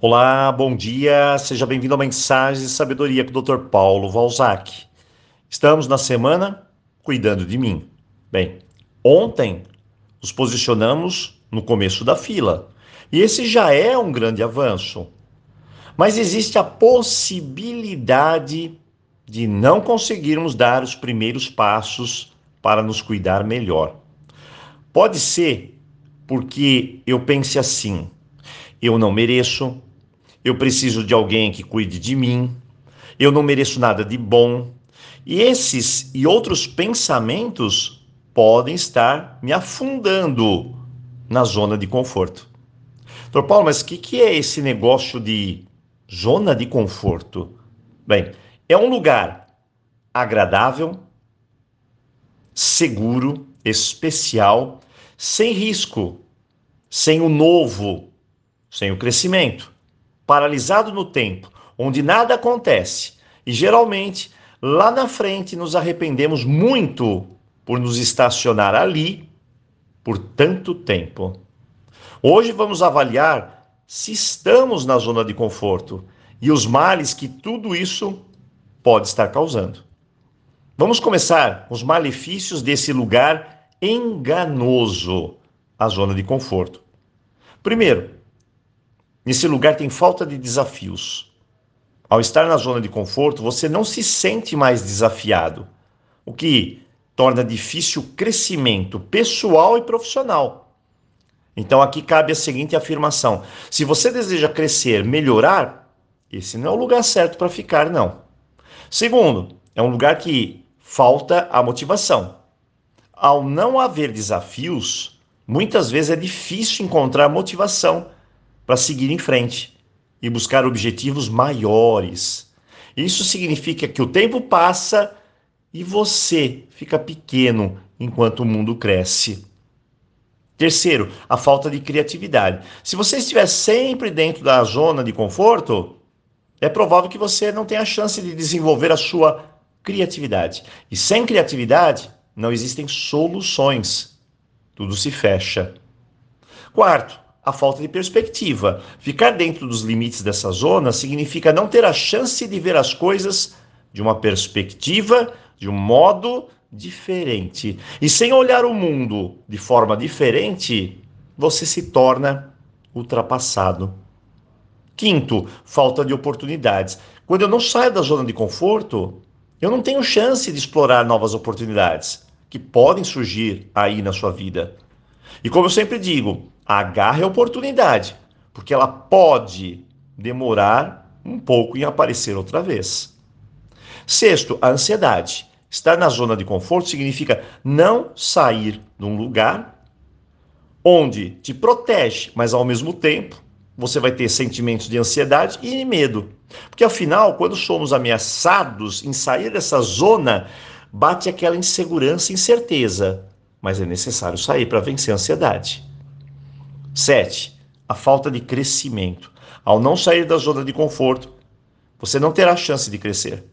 Olá, bom dia, seja bem-vindo a Mensagem de Sabedoria com o Dr. Paulo Valzac. Estamos na semana Cuidando de Mim. Bem, ontem nos posicionamos no começo da fila e esse já é um grande avanço. Mas existe a possibilidade de não conseguirmos dar os primeiros passos para nos cuidar melhor. Pode ser porque eu pense assim: eu não mereço, eu preciso de alguém que cuide de mim, eu não mereço nada de bom. E esses e outros pensamentos podem estar me afundando na zona de conforto. Doutor Paulo, mas o que, que é esse negócio de zona de conforto? Bem, é um lugar agradável, seguro, especial, sem risco, sem o novo, sem o crescimento paralisado no tempo, onde nada acontece. E geralmente, lá na frente, nos arrependemos muito por nos estacionar ali por tanto tempo. Hoje vamos avaliar se estamos na zona de conforto e os males que tudo isso pode estar causando. Vamos começar com os malefícios desse lugar enganoso, a zona de conforto. Primeiro, Nesse lugar tem falta de desafios. Ao estar na zona de conforto, você não se sente mais desafiado, o que torna difícil o crescimento pessoal e profissional. Então aqui cabe a seguinte afirmação: se você deseja crescer, melhorar, esse não é o lugar certo para ficar, não. Segundo, é um lugar que falta a motivação. Ao não haver desafios, muitas vezes é difícil encontrar motivação para seguir em frente e buscar objetivos maiores. Isso significa que o tempo passa e você fica pequeno enquanto o mundo cresce. Terceiro, a falta de criatividade. Se você estiver sempre dentro da zona de conforto, é provável que você não tenha a chance de desenvolver a sua criatividade. E sem criatividade, não existem soluções. Tudo se fecha. Quarto, a falta de perspectiva. Ficar dentro dos limites dessa zona significa não ter a chance de ver as coisas de uma perspectiva, de um modo diferente. E sem olhar o mundo de forma diferente, você se torna ultrapassado. Quinto, falta de oportunidades. Quando eu não saio da zona de conforto, eu não tenho chance de explorar novas oportunidades que podem surgir aí na sua vida. E como eu sempre digo, agarre a oportunidade, porque ela pode demorar um pouco em aparecer outra vez. Sexto, a ansiedade. Estar na zona de conforto significa não sair de um lugar onde te protege, mas ao mesmo tempo você vai ter sentimentos de ansiedade e medo. Porque afinal, quando somos ameaçados em sair dessa zona, bate aquela insegurança e incerteza. Mas é necessário sair para vencer a ansiedade. 7. A falta de crescimento. Ao não sair da zona de conforto, você não terá chance de crescer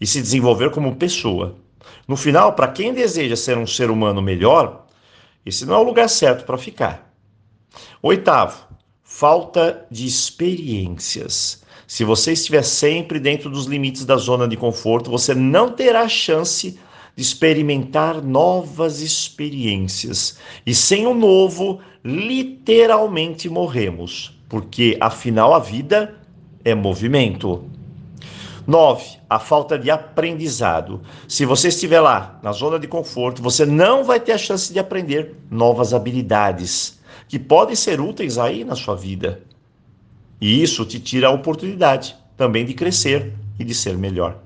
e se desenvolver como pessoa. No final, para quem deseja ser um ser humano melhor, esse não é o lugar certo para ficar. Oitavo, falta de experiências. Se você estiver sempre dentro dos limites da zona de conforto, você não terá chance de experimentar novas experiências. E sem o novo, literalmente morremos, porque afinal a vida é movimento. 9. A falta de aprendizado. Se você estiver lá, na zona de conforto, você não vai ter a chance de aprender novas habilidades que podem ser úteis aí na sua vida. E isso te tira a oportunidade também de crescer e de ser melhor.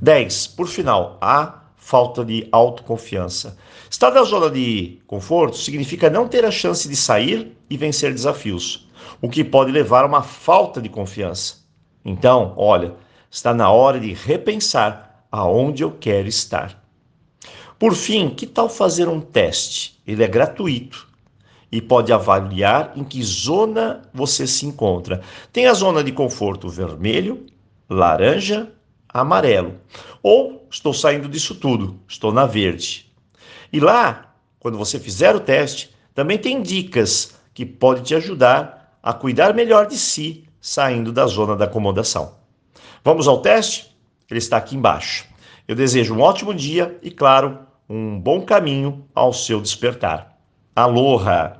10. Por final, a falta de autoconfiança. Estar na zona de conforto significa não ter a chance de sair e vencer desafios, o que pode levar a uma falta de confiança. Então, olha, está na hora de repensar aonde eu quero estar. Por fim, que tal fazer um teste? Ele é gratuito e pode avaliar em que zona você se encontra. Tem a zona de conforto vermelho, laranja amarelo. Ou estou saindo disso tudo, estou na verde. E lá, quando você fizer o teste, também tem dicas que podem te ajudar a cuidar melhor de si, saindo da zona da acomodação. Vamos ao teste? Ele está aqui embaixo. Eu desejo um ótimo dia e, claro, um bom caminho ao seu despertar. Aloha!